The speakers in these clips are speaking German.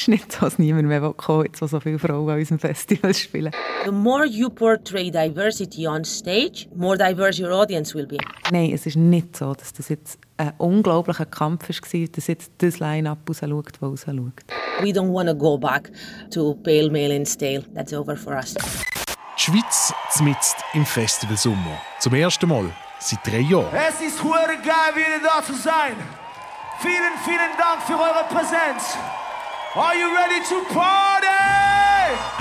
ist nicht so, dass niemand mehr kommen jetzt so viele Frauen an unserem Festival spielen. The more you portray diversity on stage, more diverse your audience will be. Nein, es ist nicht so, dass das jetzt ein unglaublicher Kampf war, dass jetzt das Line-Up rausschaut, das rausschaut. We don't want to go back to pale male and stale. That's over for us. Die Schweiz zmitzt im Festival Sommer. Zum ersten Mal seit drei Jahren. Es ist hure geil, wieder da zu sein. Vielen, vielen Dank für eure Präsenz. Are you ready to party?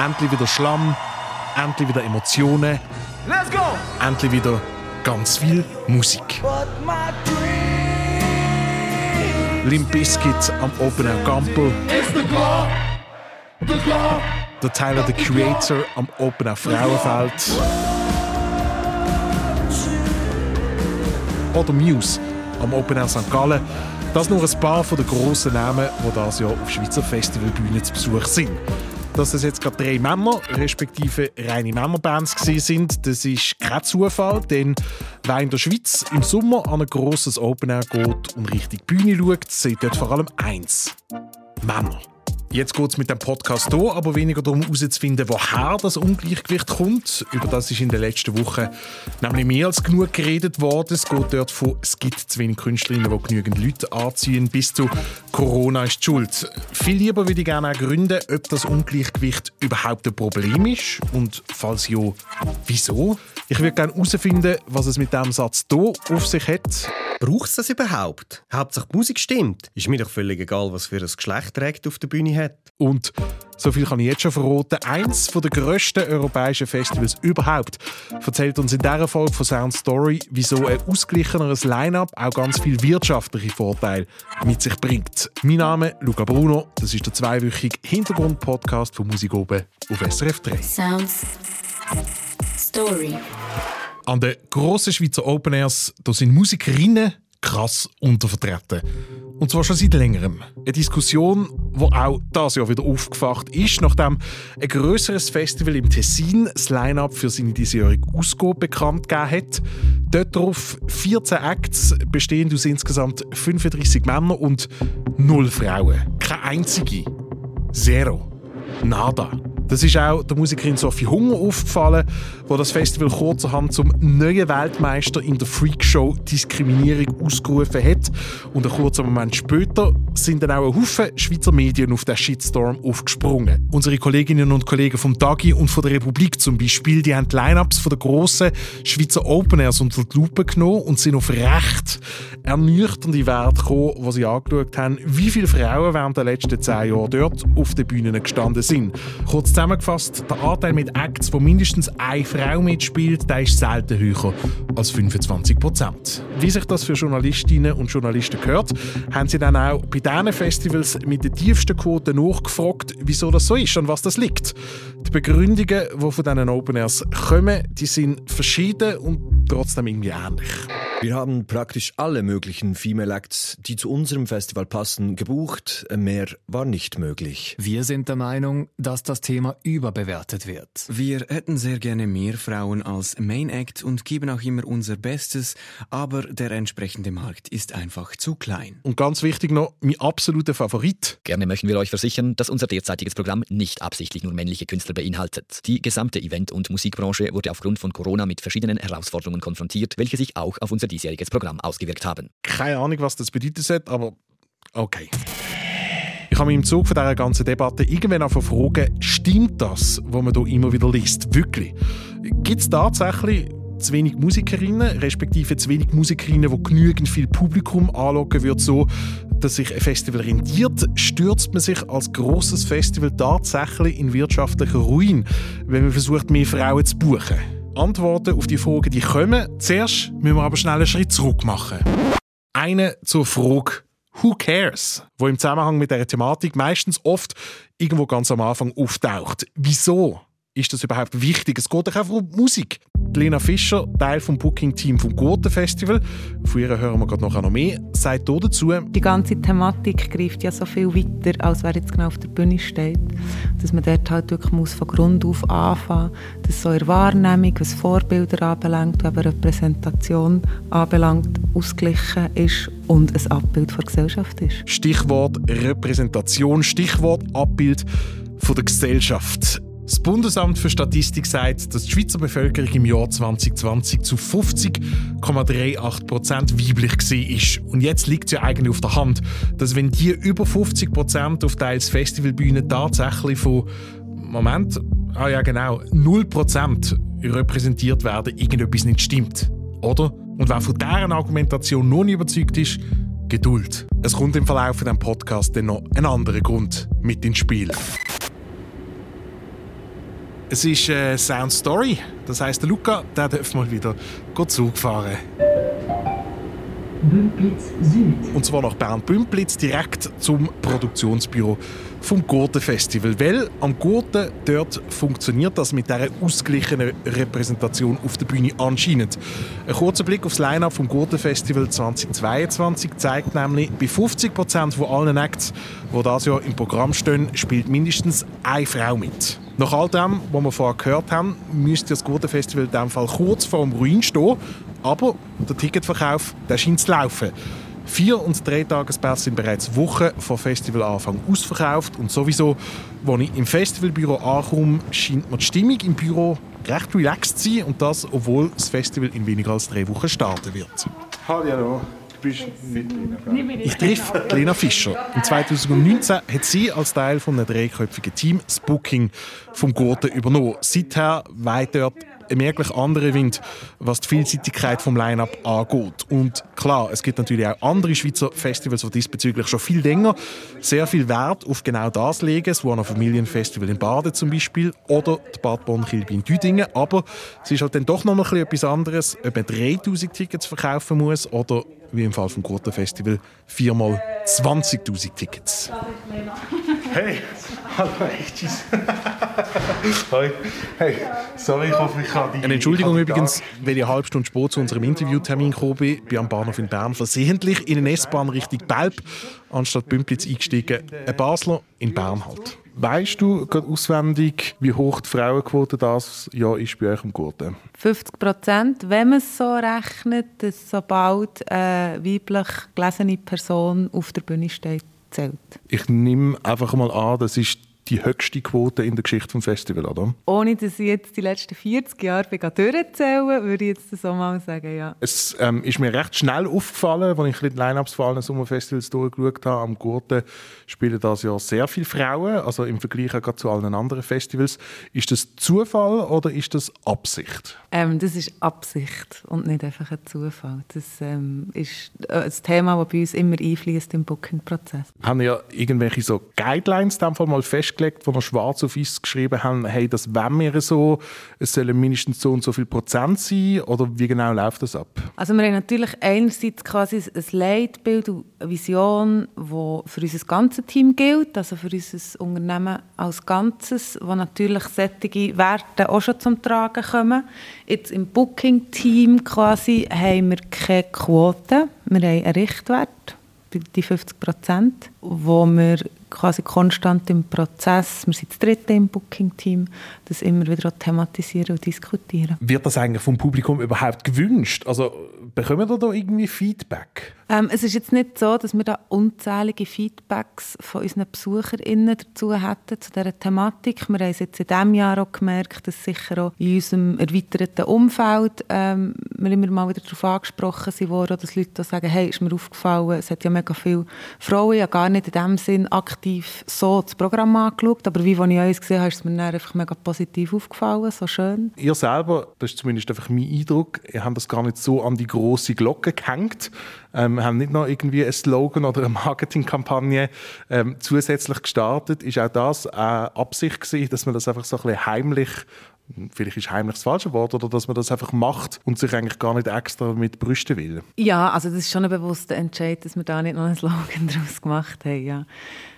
Endlich wieder Schlamm, endlich wieder Emotionen, Let's go! endlich wieder ganz viel Musik. Limp Bizkit am Open Air Gampel. Der Tyler the Creator am Open Air Frauenfeld. Oder Muse am Open Air St. Gallen. Das nur ein paar den grossen Namen, die das Jahr auf Schweizer Festivalbühnen zu Besuch sind. Dass das jetzt gerade drei Männer, respektive reine Männerbands sind, das ist kein Zufall, denn wer in der Schweiz im Sommer an ein grosses Open Air geht und Richtung Bühne schaut, sieht dort vor allem eins. Männer. Jetzt geht es mit dem Podcast hier aber weniger darum herauszufinden, woher das Ungleichgewicht kommt. Über das ist in den letzten Wochen nämlich mehr als genug geredet worden. Es geht dort von «Es gibt zu wenig Künstlerinnen, die genügend Leute anziehen» bis zu «Corona ist die schuld». Viel lieber würde ich gerne auch gründen, ob das Ungleichgewicht überhaupt ein Problem ist und falls ja, wieso. Ich würde gerne herausfinden, was es mit diesem Satz hier auf sich hat. Braucht es das überhaupt? Hauptsache die Musik stimmt. Ist mir doch völlig egal, was für ein Geschlecht trägt auf der Bühne hat. Und so viel kann ich jetzt schon verraten. Eins der grössten europäischen Festivals überhaupt erzählt uns in dieser Folge von Sound Story, wieso ein ausgeglicheneres Line-Up auch ganz viel wirtschaftliche Vorteile mit sich bringt. Mein Name ist Luca Bruno. Das ist der zweiwöchige Hintergrund-Podcast von Musik oben auf SRF 3. Sound Story. An den grossen Schweizer Open Airs da sind Musikerinnen krass untervertreten. Und zwar schon seit längerem. Eine Diskussion, die auch das Jahr wieder aufgefacht ist, nachdem ein grösseres Festival im Tessin das Line-Up für seine diesjährige Ausgabe bekannt gegeben hat. Dort drauf 14 Acts, bestehend aus insgesamt 35 Männern und 0 Frauen. Keine einzige. Zero. Nada. Das ist auch der Musikerin Sophie Hunger aufgefallen, wo das Festival kurzerhand zum neuen Weltmeister in der Freakshow Diskriminierung ausgerufen hat. Und einen kurzen Moment später sind dann auch ein Haufen Schweizer Medien auf den Shitstorm aufgesprungen. Unsere Kolleginnen und Kollegen vom Dagi und von der Republik zum Beispiel, die haben die Line-Ups von der grossen Schweizer Open Airs unter die Lupe genommen und sind auf recht ernüchternde Werte gekommen, wo sie angeschaut haben, wie viele Frauen während der letzten zehn Jahre dort auf den Bühnen gestanden sind. Kurz zusammengefasst, der Anteil mit Acts, wo mindestens eine Frau mitspielt, der ist selten höher als 25 Prozent. Wie sich das für Journalistinnen und Journalisten gehört, haben sie dann auch bei diesen Festivals mit der tiefsten Quote nachgefragt, wieso das so ist und was das liegt. Die Begründungen, die von diesen Open Airs kommen, die sind verschieden und trotzdem irgendwie ähnlich. Wir haben praktisch alle möglichen Female Acts, die zu unserem Festival passen, gebucht. Mehr war nicht möglich. Wir sind der Meinung, dass das Thema überbewertet wird. Wir hätten sehr gerne mehr Frauen als Main Act und geben auch immer unser Bestes, aber der entsprechende Markt ist einfach zu klein. Und ganz wichtig noch, mein absoluter Favorit. Gerne möchten wir euch versichern, dass unser derzeitiges Programm nicht absichtlich nur männliche Künstler beinhaltet. Die gesamte Event- und Musikbranche wurde aufgrund von Corona mit verschiedenen Herausforderungen konfrontiert, welche sich auch auf unser diesjähriges Programm ausgewirkt haben. Keine Ahnung, was das bedeutet hat, aber okay. Ich habe mich im Zug von dieser ganzen Debatte irgendwann auch fragen, stimmt das, was man hier immer wieder liest, wirklich? Gibt es tatsächlich zu wenig Musikerinnen, respektive zu wenig Musikerinnen, die genügend viel Publikum anlocken wird, so dass sich ein Festival rentiert, stürzt man sich als großes Festival tatsächlich in wirtschaftlichen Ruin, wenn man versucht, mehr Frauen zu buchen. Antworten auf die Fragen, die kommen. Zuerst müssen wir aber schnell einen Schritt zurück machen. Eine zur Frage Who cares? Wo im Zusammenhang mit dieser Thematik meistens oft irgendwo ganz am Anfang auftaucht. Wieso ist das überhaupt wichtig? Es geht doch einfach um Musik. Lena Fischer, Teil vom Booking-Team vom Gurten Festival, von ihr hören wir gerade noch mehr, sagt hier dazu, Die ganze Thematik greift ja so viel weiter, als wer jetzt genau auf der Bühne steht. Dass man dort halt wirklich muss von Grund auf anfangen muss, dass so der Wahrnehmung, was Vorbilder anbelangt, was Repräsentation anbelangt, ausgeglichen ist und ein Abbild der Gesellschaft ist. Stichwort Repräsentation, Stichwort Abbild von der Gesellschaft. Das Bundesamt für Statistik sagt, dass die Schweizer Bevölkerung im Jahr 2020 zu 50,38 Prozent weiblich war. Und jetzt liegt es ja eigentlich auf der Hand, dass wenn die über 50 Prozent auf teils Festivalbühnen tatsächlich von Moment, ah ja genau, 0 Prozent repräsentiert werden, irgendetwas nicht stimmt. Oder? Und wer von deren Argumentation noch nicht überzeugt ist, Geduld. Es kommt im Verlauf von diesem Podcast dann noch ein anderer Grund mit ins Spiel. Es ist eine Sound Story. Das heisst, der Luca der darf mal wieder Zug fahren. Bümplitz Süd. Und zwar nach Bern-Bümplitz direkt zum Produktionsbüro vom Gurten Festival. Weil am Gurten dort funktioniert das mit dieser ausgeglichenen Repräsentation auf der Bühne anscheinend. Ein kurzer Blick aufs Line-Up vom Gurten Festival 2022 zeigt nämlich, bei 50 Prozent von allen Acts, die das Jahr im Programm stehen, spielt mindestens eine Frau mit. Nach all dem, was wir vorher gehört haben, müsste das Gurten Festival in diesem Fall kurz vor dem Ruin stehen. Aber der Ticketverkauf der scheint zu laufen. Vier- und Dreitagespässe sind bereits Wochen vor Festivalanfang ausverkauft. Und sowieso, als ich im Festivalbüro ankomme, scheint mir die Stimmung im Büro recht relaxed zu sein. Und das, obwohl das Festival in weniger als drei Wochen starten wird. Hallo, du bist nicht Lena. Ich treffe Lena Fischer. In 2019 hat sie als Teil von einem dreiköpfigen Team das Booking vom Gurten übernommen. Seither weht dort ein merklich anderer Wind, was die Vielseitigkeit vom Line-Up angeht. Und klar, es gibt natürlich auch andere Schweizer Festivals, die diesbezüglich schon viel länger sehr viel Wert auf genau das legen. Das One Familienfestival in Baden zum Beispiel oder die Bad Bonn-Kilby in Düdingen. Aber es ist halt dann doch noch mal etwas anderes, ob man 3000 Tickets verkaufen muss oder wie im Fall vom Gurten Festival viermal 20.000 Tickets. Hey, hallo, echt tschüss. Hi. Hey, sorry, ich hoffe, ich kann die... Eine Entschuldigung übrigens, weil ich eine halbe Stunde spät zu unserem Interviewtermin gekommen bin, bin am Bahnhof in Bern versehentlich in eine S-Bahn Richtung Belp, anstatt Bümplitz eingestiegen. Ein Basler in Bern halt. Weißt du gerade auswendig, wie hoch die Frauenquote das Jahr ist bei euch im Gurten? 50 Prozent, wenn man es so rechnet, dass sobald eine weiblich gelesene Person auf der Bühne steht, zählt. Ich nehme einfach mal an, das ist die höchste Quote in der Geschichte des Festivals, oder? Ohne dass ich jetzt die letzten 40 Jahre durchzählen würde ich jetzt so mal sagen, ja. Es ähm, ist mir recht schnell aufgefallen, als ich die Line-Ups von allen Sommerfestivals durchgeschaut habe. Am Gurten spielen das ja sehr viele Frauen, also im Vergleich auch zu allen anderen Festivals. Ist das Zufall oder ist das Absicht? Ähm, das ist Absicht und nicht einfach ein Zufall. Das ähm, ist äh, ein Thema, das bei uns immer einfließt im Booking-Prozess. Haben ja irgendwelche so Guidelines in dem Fall mal festgelegt, wo wir schwarz auf weiß geschrieben haben, hey, das wollen wir so, es sollen mindestens so und so viel Prozent sein, oder wie genau läuft das ab? Also wir haben natürlich einerseits quasi ein Leitbild eine Vision, die für unser ganzes Team gilt, also für unser Unternehmen als Ganzes, wo natürlich solche Werte auch schon zum Tragen kommen. Jetzt im Booking-Team quasi haben wir keine Quote, wir haben einen Richtwert, die 50 Prozent, wo wir quasi konstant im Prozess, wir sind das dritte im Booking-Team, das immer wieder thematisieren und diskutieren. Wird das eigentlich vom Publikum überhaupt gewünscht? Also bekommen wir da irgendwie Feedback? Ähm, es ist jetzt nicht so, dass wir da unzählige Feedbacks von unseren BesucherInnen dazu hätten, zu dieser Thematik. Wir haben es jetzt in diesem Jahr auch gemerkt, dass sicher auch in unserem erweiterten Umfeld ähm, wir immer mal wieder darauf angesprochen sind worden, dass Leute da sagen, hey, ist mir aufgefallen, es hat ja mega viele Frauen, ja gar nicht in dem Sinn aktiv so das Programm angeschaut, aber wie ich euch gesehen habe, ist es mir einfach mega positiv aufgefallen, so schön. Ihr selber, das ist zumindest einfach mein Eindruck, ihr habt das gar nicht so an die große Glocke gehängt. Ähm, haben nicht noch irgendwie einen Slogan oder eine Marketingkampagne ähm, zusätzlich gestartet. Ist auch das eine Absicht gewesen, dass man das einfach so ein bisschen heimlich vielleicht ist heimlich das falsche Wort, oder dass man das einfach macht und sich eigentlich gar nicht extra mit brüsten will? Ja, also das ist schon ein bewusster Entscheid, dass wir da nicht noch einen Slogan daraus gemacht haben, ja.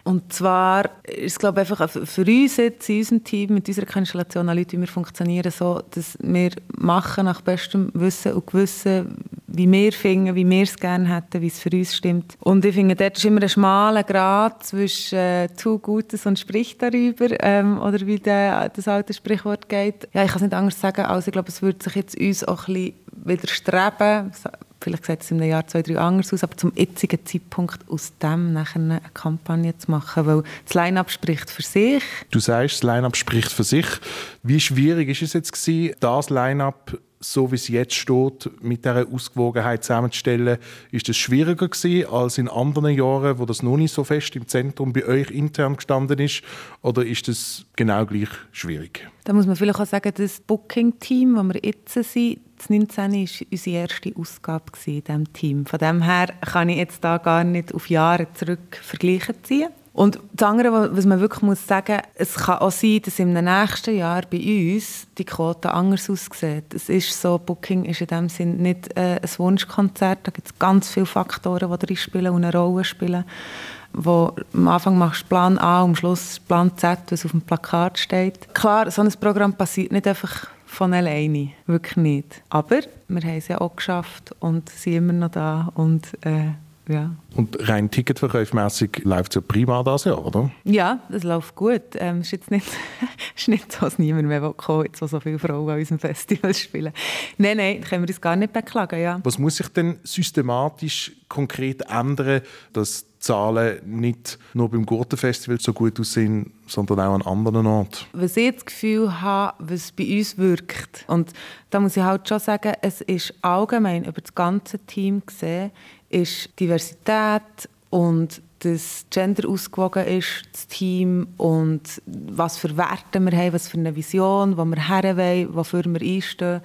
Und zwar ist es, glaube ich, einfach für uns jetzt in unserem Team, mit unserer Konstellation an Leuten, wie wir funktionieren, so, dass wir machen nach bestem Wissen und Gewissen, wie wir finden, wie wir es gerne hätten, wie es für uns stimmt. Und ich finde, dort ist immer ein schmaler Grad zwischen äh, «tu Gutes und sprich darüber» ähm, oder wie der, das alte Sprichwort geht. Ja, ich kann es nicht anders sagen, als ich glaube, es würde sich jetzt uns auch ein bisschen widerstreben, vielleicht sieht es in einem Jahr, zwei, drei anders aus, aber zum jetzigen Zeitpunkt aus dem nachher eine Kampagne zu machen, weil das Line-Up spricht für sich. Du sagst, das Line-Up spricht für sich. Wie schwierig ist es jetzt gewesen, das Line-Up so wie es jetzt steht, mit dieser Ausgewogenheit zusammenzustellen, ist das schwieriger gewesen als in anderen Jahren, wo das noch nicht so fest im Zentrum bei euch intern gestanden ist? Oder ist das genau gleich schwierig? Da muss man vielleicht auch sagen, das Booking-Team, das wir jetzt sind, das 19 war unsere erste Ausgabe in diesem Team. Von dem her kann ich jetzt da gar nicht auf Jahre zurück vergleichen ziehen. Und das andere, was man wirklich muss sagen muss, es kann auch sein, dass im nächsten Jahr bei uns die Quote anders aussieht. Es ist so, Booking ist in dem Sinne nicht äh, ein Wunschkonzert. Da gibt es ganz viele Faktoren, die drin spielen und eine Rolle spielen. Wo am Anfang machst du Plan A, am Schluss Plan Z, was auf dem Plakat steht. Klar, so ein Programm passiert nicht einfach von alleine, wirklich nicht. Aber wir haben es ja auch geschafft und sind immer noch da und äh, ja. Und rein ticketverkaufsmässig läuft es ja prima das Jahr, oder? Ja, es läuft gut. Ähm, es ist jetzt nicht, ist nicht so, dass niemand mehr kommen jetzt, wo so viele Frauen an unserem Festival spielen. Nein, nein, können wir uns gar nicht beklagen, ja. Was muss sich denn systematisch konkret ändern, dass die Zahlen nicht nur beim Gurtenfestival so gut aussehen, sondern auch an anderen Orten? Was ich das Gefühl habe, was bei uns wirkt, und da muss ich halt schon sagen, es ist allgemein über das ganze Team gesehen, ist Diversität und dass Gender ausgewogen ist, das Team und was für Werte wir haben, was für eine Vision, wo wir her wollen, wofür wir einstehen,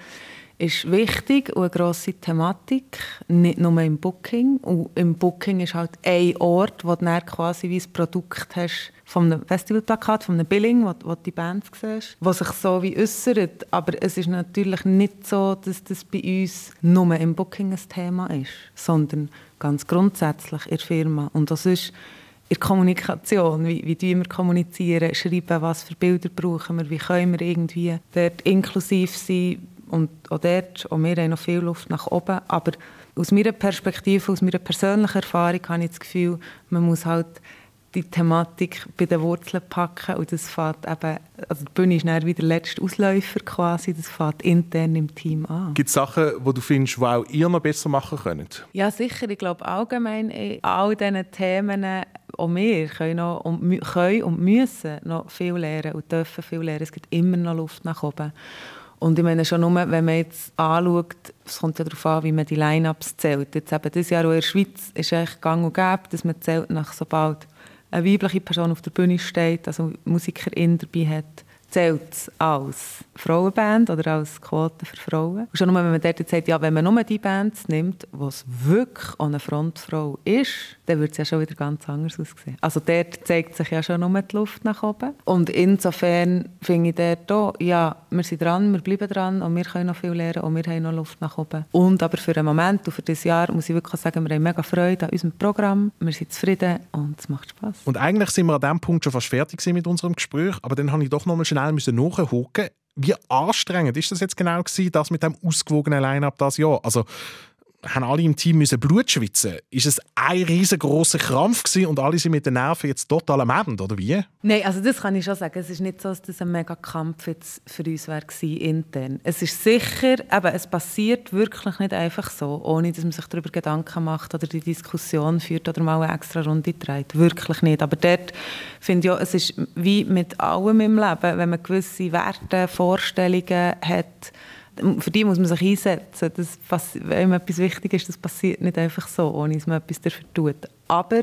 ist wichtig und eine grosse Thematik, nicht nur im Booking. Und im Booking ist halt ein Ort, wo du dann quasi wie ein Produkt hast einem Festivalplakat, einem Billing, wo, wo die Bands siehst, was sich so wie äußert. Aber es ist natürlich nicht so, dass das bei uns nur im Booking ein Thema ist, sondern ganz grundsätzlich in der Firma. Und das ist in der Kommunikation, wie, wie wir kommunizieren, schreiben, was für Bilder brauchen wir, wie können wir irgendwie dort inklusiv sein? Und auch dort, auch wir haben noch viel Luft nach oben, aber aus meiner Perspektive, aus meiner persönlichen Erfahrung habe ich das Gefühl, man muss halt die Thematik bei den Wurzeln packen und das fährt eben, also die Bühne ist dann wieder der letzte Ausläufer quasi, das fährt intern im Team an. Gibt es Sachen, die du findest, die auch ihr noch besser machen könnt? Ja, sicher. Ich glaube allgemein in all diesen Themen, auch wir können, noch und, können und müssen noch viel lernen und dürfen viel lernen. Es gibt immer noch Luft nach oben. Und ich meine schon nur, wenn man jetzt anschaut, es kommt ja darauf an, wie man die Line-Ups zählt. Jetzt eben dieses Jahr auch in der Schweiz ist es gang und gäbe, dass man zählt nach sobald eine weibliche Person auf der Bühne steht, also Musikerin dabei hat, zählt es als Frauenband oder als Quote für Frauen. Und schon nur, wenn man dort jetzt sagt, ja, wenn man nur die Bands nimmt, es wirklich eine Frontfrau ist, dann wird es ja schon wieder ganz anders aussehen. Also dort zeigt sich ja schon nur die Luft nach oben. Und insofern finde ich dort auch, ja, wir sind dran, wir bleiben dran und wir können noch viel lernen und wir haben noch Luft nach oben. Und aber für einen Moment und für dieses Jahr muss ich wirklich sagen, wir haben mega Freude an unserem Programm, wir sind zufrieden und es macht Spaß. Und eigentlich sind wir an diesem Punkt schon fast fertig mit unserem Gespräch, aber dann habe ich doch noch mal schnell nachhaken wie anstrengend ist das jetzt genau gewesen, das mit dem ausgewogenen Line-Up das Jahr? Also haben alle im Team müssen Blut schwitzen. Ist es ein riesengroßer Krampf gewesen und alle sind mit den Nerven jetzt total am Ende, oder wie? Nein, also das kann ich schon sagen. Es ist nicht so, dass das ein mega Kampf jetzt für uns war intern. Es ist sicher, aber es passiert wirklich nicht einfach so, ohne dass man sich darüber Gedanken macht oder die Diskussion führt oder mal eine extra Runde dreht. Wirklich nicht. Aber dort finde ich auch, es ist wie mit allem im Leben, wenn man gewisse Werte, Vorstellungen hat, für die muss man sich einsetzen. Das, wenn etwas wichtig ist, das passiert nicht einfach so, ohne dass man etwas dafür tut. Aber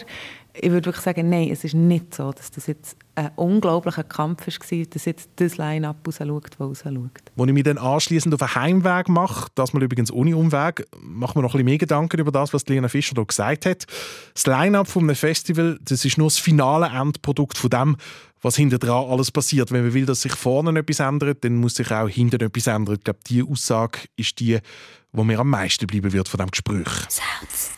ich würde wirklich sagen, nein, es ist nicht so, dass das jetzt ein unglaublicher Kampf war, dass jetzt das Line-Up rausschaut, das rausschaut. Wo ich mich dann anschließend auf einen Heimweg mache, das mal übrigens ohne Umweg, machen wir noch ein bisschen mehr Gedanken über das, was Lena Fischer hier gesagt hat. Das Line-Up von einem Festival, das ist nur das finale Endprodukt von dem, was hinter dran alles passiert. Wenn man will, dass sich vorne etwas ändert, dann muss sich auch hinten etwas ändern. Ich glaube, diese Aussage ist die, wo mir am meisten bleiben wird von diesem Gespräch. Sounds.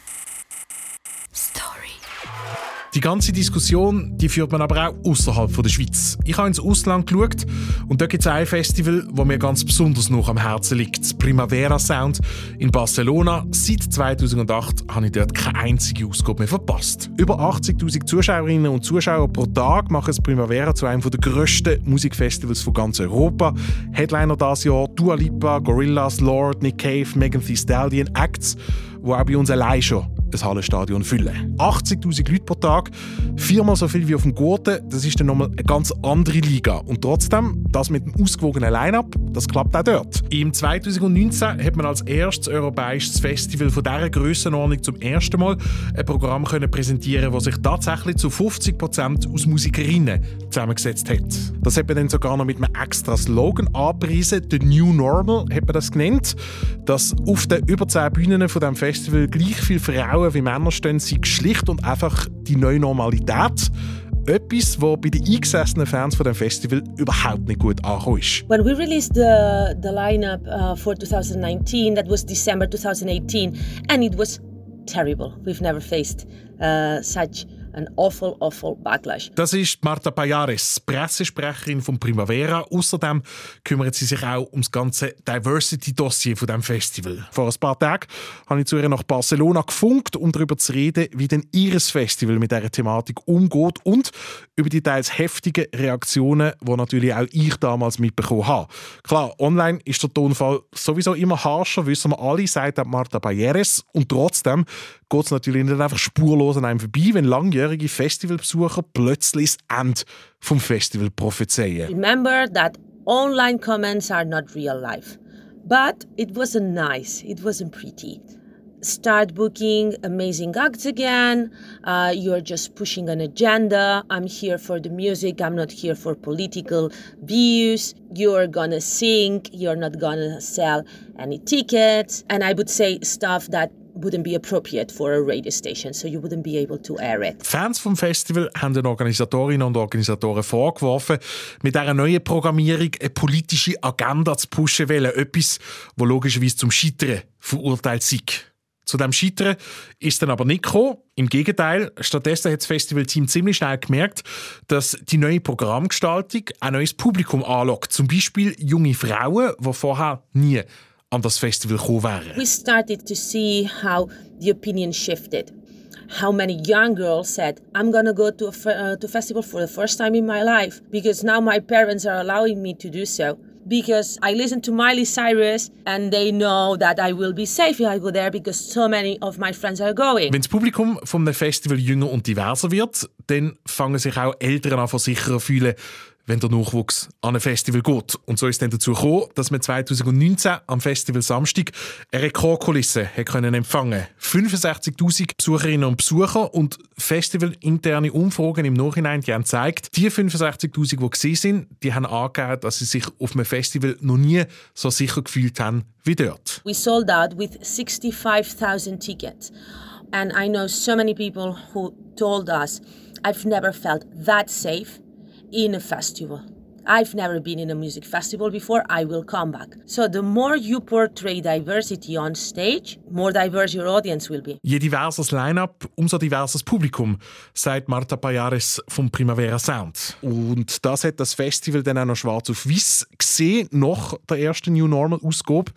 Die ganze Diskussion die führt man aber auch außerhalb der Schweiz. Ich habe ins Ausland geschaut und da gibt es ein Festival, das mir ganz besonders noch am Herzen liegt. Das Primavera Sound in Barcelona. Seit 2008 habe ich dort keine einzige Ausgabe mehr verpasst. Über 80.000 Zuschauerinnen und Zuschauer pro Tag machen das Primavera zu einem der grössten Musikfestivals von ganz Europa. Headliner dieses Jahr Dua Lipa, Gorillaz, Lord, Nick Cave, Megan Thee Stallion, Acts, die auch bei uns allein schon ein Hallenstadion füllen. 80'000 Leute pro Tag, viermal so viel wie auf dem Gurten, das ist dann nochmal eine ganz andere Liga. Und trotzdem, das mit dem ausgewogenen Line-Up, das klappt auch dort. Im 2019 hat man als erstes europäisches Festival von dieser Grössenordnung zum ersten Mal ein Programm können präsentieren das sich tatsächlich zu 50% aus Musikerinnen zusammengesetzt hat. Das hat man dann sogar noch mit einem extra Slogan angepriesen, «The New Normal» hat man das genannt, dass auf den über 10 Bühnen von diesem Festival gleich viele Frauen Frauen wie Männer stehen, sei schlicht und einfach die neue Normalität. Etwas, was bei den eingesessenen Fans von dem Festival überhaupt nicht gut angekommen ist. When we released the, the lineup uh, for 2019, that was December 2018, and it was terrible. We've never faced uh, such Ein awful, awful backlash. Das ist Marta Payares, Pressesprecherin von Primavera. Außerdem kümmert sie sich auch um das ganze Diversity-Dossier von dem Festival. Vor ein paar Tagen habe ich zu ihr nach Barcelona gefunkt, um darüber zu reden, wie denn ihres Festival mit dieser Thematik umgeht und über die teils heftigen Reaktionen, die natürlich auch ich damals mitbekommen habe. Klar, online ist der Tonfall sowieso immer harscher, wissen wir alle, sagt Marta Payares. Und trotzdem geht es natürlich nicht einfach spurlos an einem vorbei, wenn langjährige Festivalbesucher plötzlich das Ende vom Festival prophezeien. Remember that online comments are not real life. But it wasn't nice. It wasn't pretty. Start booking amazing acts again. Uh, you're just pushing an agenda. I'm here for the music. I'm not here for political views. You're gonna sing. You're not gonna sell any tickets. And I would say stuff that wouldn't be appropriate for a radio station, so you wouldn't be able to air it. Fans vom Festival haben den Organisatorinnen und Organisatoren vorgeworfen, mit dieser neuen Programmierung eine politische Agenda zu pushen wollen. Etwas, wo logischerweise zum Scheitern verurteilt sei. Zu dem Scheitern ist dann aber nicht gekommen. Im Gegenteil, stattdessen hat das Festivalteam ziemlich schnell gemerkt, dass die neue Programmgestaltung ein neues Publikum anlockt. Zum Beispiel junge Frauen, die vorher nie an das Festival gekommen wären. We started to see how the opinion shifted. How many young girls said, I'm gonna go to a uh, to festival for the first time in my life because now my parents are allowing me to do so. Because I listen to Miley Cyrus and they know that I will be safe if I go there because so many of my friends are going. Wenn das Publikum vom Festival jünger und diverser wird, dann fangen sich auch Eltern an, sicherer fühlen, wenn der Nachwuchs an ein Festival geht. Und so ist es dann dazu gekommen, dass man 2019 am Festival Samstag eine Rekordkulisse können empfangen 65'000 Besucherinnen und Besucher und festivalinterne Umfragen im Nachhinein die haben gezeigt, die 65'000, die gesehen sind, die haben angegeben, dass sie sich auf einem Festival noch nie so sicher gefühlt haben wie dort. We sold out with 65,000 tickets. And I know so many people who told us, I've never felt that safe in a festival. I've never been in a music festival before, I will come back. So the more you portray diversity on stage, more diverse your audience will be. Je diverses Line-up, umso diverses Publikum, sagt Marta Payares vom Primavera Sound. Und das hat das Festival dann auch noch schwarz auf weiß gesehen, nach der ersten New Normal Ausgabe.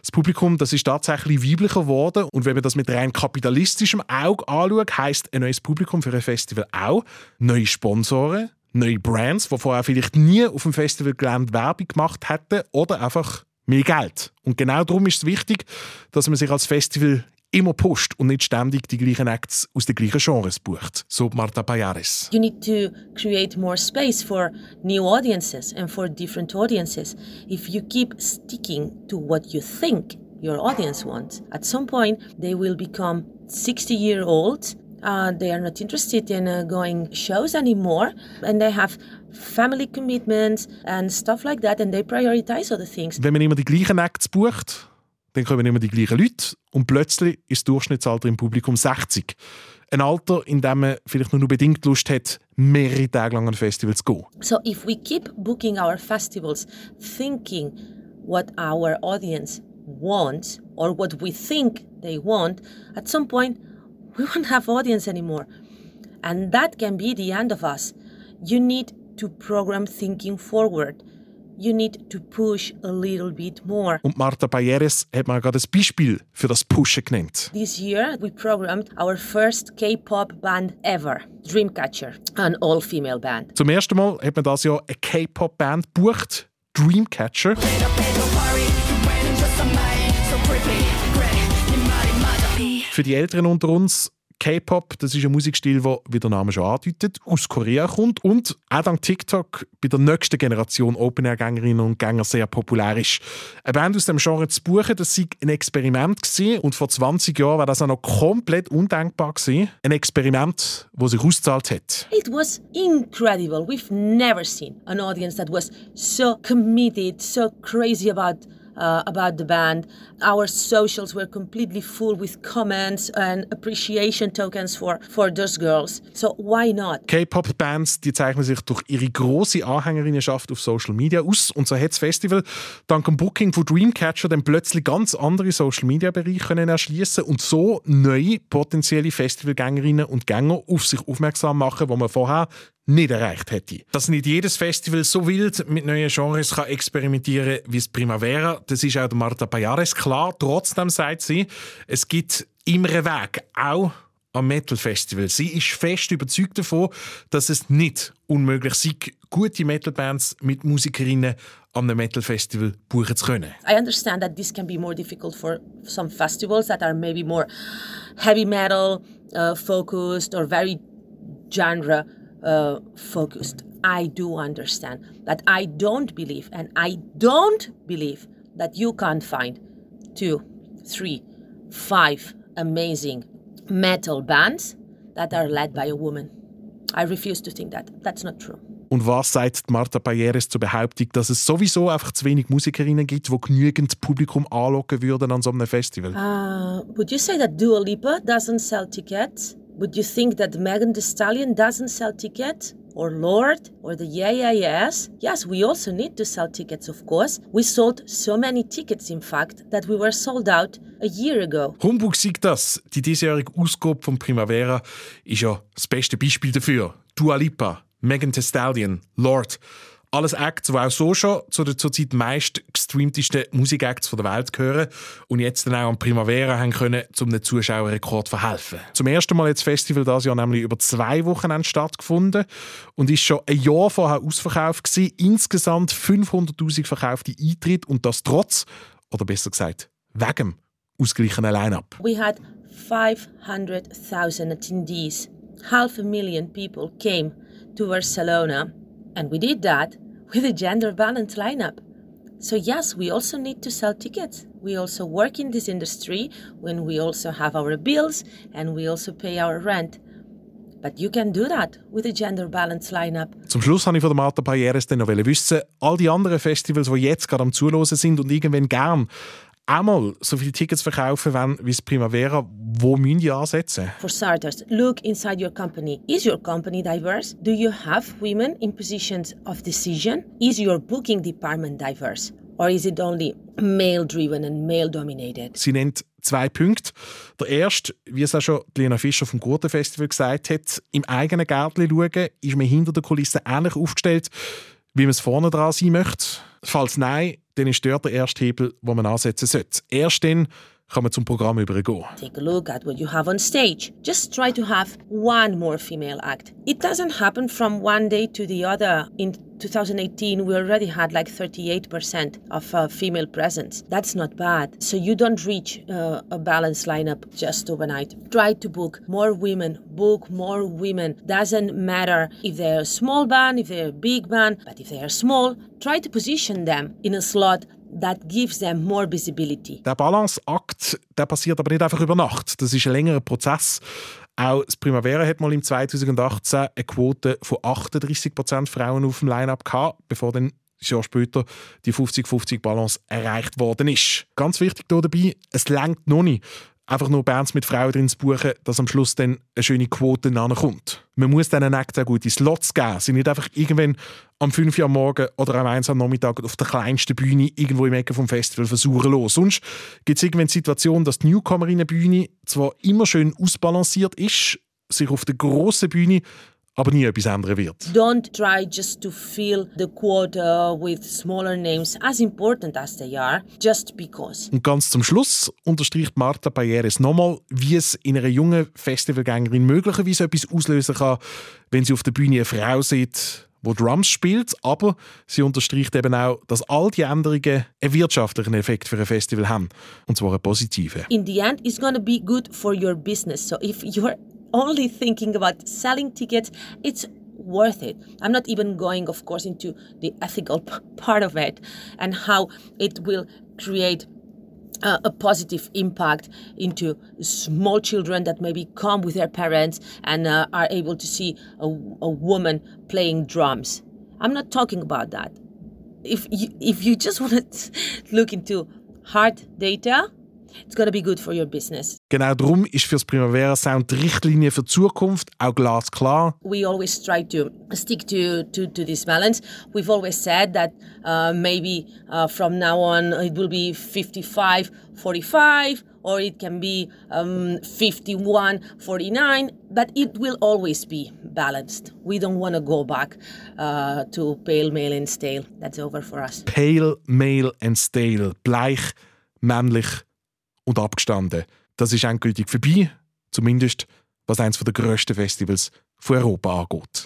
Das Publikum, das ist tatsächlich weiblicher geworden und wenn man das mit rein kapitalistischem Auge anschaut, heisst ein neues Publikum für ein Festival auch neue Sponsoren, neue Brands, die vorher vielleicht nie auf dem Festivalgelände Werbung gemacht hätten oder einfach mehr Geld. Und genau darum ist es wichtig, dass man sich als Festival immer pusht und nicht ständig die gleichen Acts aus den gleichen Genres bucht, so Marta Payares. You need to create more space for new audiences and for different audiences. If you keep sticking to what you think your audience wants, at some point they will become 60 year olds Uh, they are not interested in uh, going shows anymore, and they have family commitments and stuff like that, and they prioritize other things. Wenn man immer die gleichen Acts bucht, dann kommen immer die gleichen Leute und plötzlich ist das Durchschnittsalter im Publikum 60. Ein Alter, in dem man vielleicht nur bedingt Lust hat, mehrere Tage lang an Festivals zu gehen. So if we keep booking our festivals thinking what our audience wants or what we think they want, at some point we won't have audience anymore. And that can be the end of us. You need to program thinking forward. You need to push a little bit more. Und Marta Bayeres hat mir gerade ein Beispiel für das Pushen genannt. This year we programmed our first K-pop band ever, Dreamcatcher, an all-female band. Zum ersten Mal hat man das Jahr eine K-Pop-Band gebucht, Dreamcatcher. Für die Älteren unter uns, K-Pop, das ist ein Musikstil, der, wie der Name schon andeutet, aus Korea kommt und auch dank TikTok bei der nächsten Generation Open-Air-Gängerinnen und Gänger sehr populär ist. Eine Band aus dem Genre zu buchen, das war ein Experiment gewesen, und vor 20 Jahren war das auch noch komplett undenkbar gewesen. Ein Experiment, das sich ausgezahlt hat. It was incredible. We've never seen an audience that was so committed, so crazy about uh, about the band. Our socials were completely full with comments and appreciation tokens for, for those girls. So why not? K-Pop-Bands die zeichnen sich durch ihre große Anhängerinnenschaft auf Social Media aus. Und so hat das Festival dank dem Booking von Dreamcatcher dann plötzlich ganz andere Social-Media-Bereiche erschließen und so neue potenzielle Festivalgängerinnen und Gänger auf sich aufmerksam machen, wo man vorher nicht erreicht hätte. Dass nicht jedes Festival so wild mit neuen Genres kann experimentieren wie das Primavera, das ist auch der Marta Payares klar. Trotzdem sagt sie, es gibt immer einen Weg, auch am Metal Festival. Sie ist fest überzeugt davon, dass es nicht unmöglich sei, gute Metal-Bands mit Musikerinnen am Metal Festival buchen zu können. I understand that this can be more difficult for some festivals that are maybe more heavy metal uh, focused or very genre uh, focused. I do understand that I don't believe, and I don't believe that you can't find two, three, five amazing metal bands that are led by a woman. I refuse to think that. That's not true. Und was sagt Marta Payeres zur Behauptung, dass es sowieso einfach zu wenig Musikerinnen gibt, die genügend Publikum anlocken würden an so einem Festival? Uh, would you say that Dua Lipa doesn't sell tickets? Would you think that Megan the Stallion doesn't sell tickets? Or Lord? Or the Yeah Yeah Yes? Yes, we also need to sell tickets, of course. We sold so many tickets, in fact, that we were sold out a year ago. Humbug sagt das. Die diesjährige Ausgabe von Primavera ist ja das beste Beispiel dafür. Dua Lipa, Megan Thee Stallion, Lord. Alles Acts, die auch so schon zu der zurzeit meist gestreamtesten Musikacts der Welt gehören und jetzt dann auch am Primavera haben können, um den Zuschauerrekord zu verhelfen. Zum ersten Mal hat das Festival dieses Jahr nämlich über zwei Wochen stattgefunden und ist schon ein Jahr vorher ausverkauft gewesen. Insgesamt 500'000 verkaufte Eintritte und das trotz, oder besser gesagt, wegen ausgeglichenen Line-Up. We had 500,000 attendees. Half a million people came to Barcelona and we did that with a gender balanced lineup. So, yes, we also need to sell tickets. We also work in this industry when we also have our bills and we also pay our rent. But you can do that with a gender balanced lineup. Zum Schluss wollte ich von der Marta Payeres dann noch wissen, all die anderen Festivals, die jetzt gerade am Zulosen sind und irgendwann gern einmal so viele Tickets verkaufen wollen wie das Primavera, wo müssen die ansetzen? For starters, look inside your company. Is your company diverse? Do you have women in positions of decision? Is your booking department diverse? Or is it only male driven and male dominated? Sie nennt zwei Punkte. Der erste, wie es auch schon Lena Fischer vom Gurten Festival gesagt hat, im eigenen Gärtchen schauen, ist man hinter der Kulisse ähnlich aufgestellt, wie man es vorne dran sein möchte. Falls nein, dann ist dort der erste Hebel, wo man ansetzen sollte. Erst dann kann man zum Programm übergehen. Take a look at what you have on stage. Just try to have one more female act. It doesn't happen from one day to the other. In 2018, we already had like 38% of uh, female presence. That's not bad. So you don't reach uh, a balanced lineup just overnight. Try to book more women. Book more women. Doesn't matter if they're a small band, if they're a big band, but if they are small, try to position them in a slot that gives them more visibility. Der Balanceakt der passiert aber nicht einfach über Nacht. Das ist ein längerer Prozess. Auch das Primavera hat mal im 2018 eine Quote von 38% Frauen auf dem Line-Up gehabt, bevor dann ein Jahr später die 50-50-Balance erreicht worden ist. Ganz wichtig hier dabei, es längt noch nicht einfach nur Bands mit Frauen drin zu buchen, dass am Schluss dann eine schöne Quote kommt. Man muss diesen Acts auch gute Slots geben. Sie nicht einfach irgendwann am 5 Uhr am Morgen oder am 1 am Nachmittag auf der kleinsten Bühne irgendwo im Ecke vom Festival versuchen los. Sonst gibt es irgendwann die Situation, dass die Newcomerinnenbühne zwar immer schön ausbalanciert ist, sich auf der grossen Bühne aber nie etwas ändern wird. Don't try just to fill the quota with smaller names, as important as they are, just because. Und ganz zum Schluss unterstreicht Marta Payeres nochmal, wie es in einer jungen Festivalgängerin möglicherweise etwas auslösen kann, wenn sie auf der Bühne eine Frau sieht, wo Drums spielt, aber sie unterstreicht eben auch, dass all die Änderungen einen wirtschaftlichen Effekt für ein Festival haben, und zwar einen positiven. In the end, it's going to be good for your business. So if you're only thinking about selling tickets, it's worth it. I'm not even going, of course, into the ethical part of it and how it will create uh, a positive impact into small children that maybe come with their parents and uh, are able to see a, a woman playing drums. I'm not talking about that. If you, if you just want to look into hard data, It's gonna be good for your business. Genau darum ist für das Primavera Sound die Richtlinie für die Zukunft auch glasklar. We always try to stick to, to, to this balance. We've always said that uh, maybe uh, from now on it will be 55 45 or it can be um, 51 49 but it will always be balanced we don't want to go back uh, to pale male and stale that's over for us pale male and stale bleich männlich und abgestanden. Das ist endgültig vorbei, zumindest was eines der grössten Festivals von Europa angeht.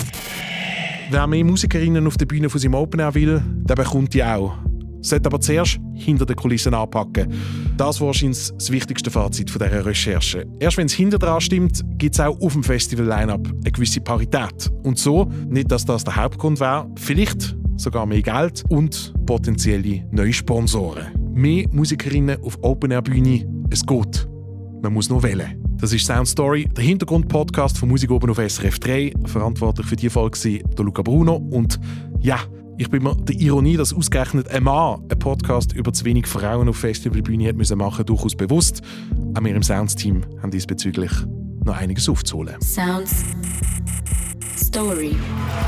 Wer mehr Musikerinnen auf der Bühne von seinem Open Air will, der bekommt die auch. Sollte aber zuerst hinter den Kulissen anpacken. Das war wahrscheinlich das wichtigste Fazit von dieser Recherche. Erst wenn es hinter dran stimmt, gibt es auch auf dem Festival-Line-Up eine gewisse Parität. Und so, nicht dass das der Hauptgrund wäre, vielleicht sogar mehr Geld und potenzielle neue Sponsoren. Mehr Musikerinnen auf Open-Air-Bühne, es geht. Man muss nur wählen. Das ist Sound Story, der Hintergrund-Podcast von Musik oben auf SRF 3. Verantwortlich für die Folge war der Luca Bruno. Und ja, ich bin mir der Ironie, dass ausgerechnet ein Mann einen Podcast über zu wenig Frauen auf Festivalbühne hat müssen machen, durchaus bewusst. Auch wir im Sounds-Team haben diesbezüglich noch einiges aufzuholen. Sounds Story.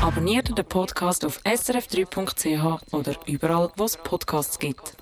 Abonniert den Podcast auf srf3.ch oder überall, wo es Podcasts gibt.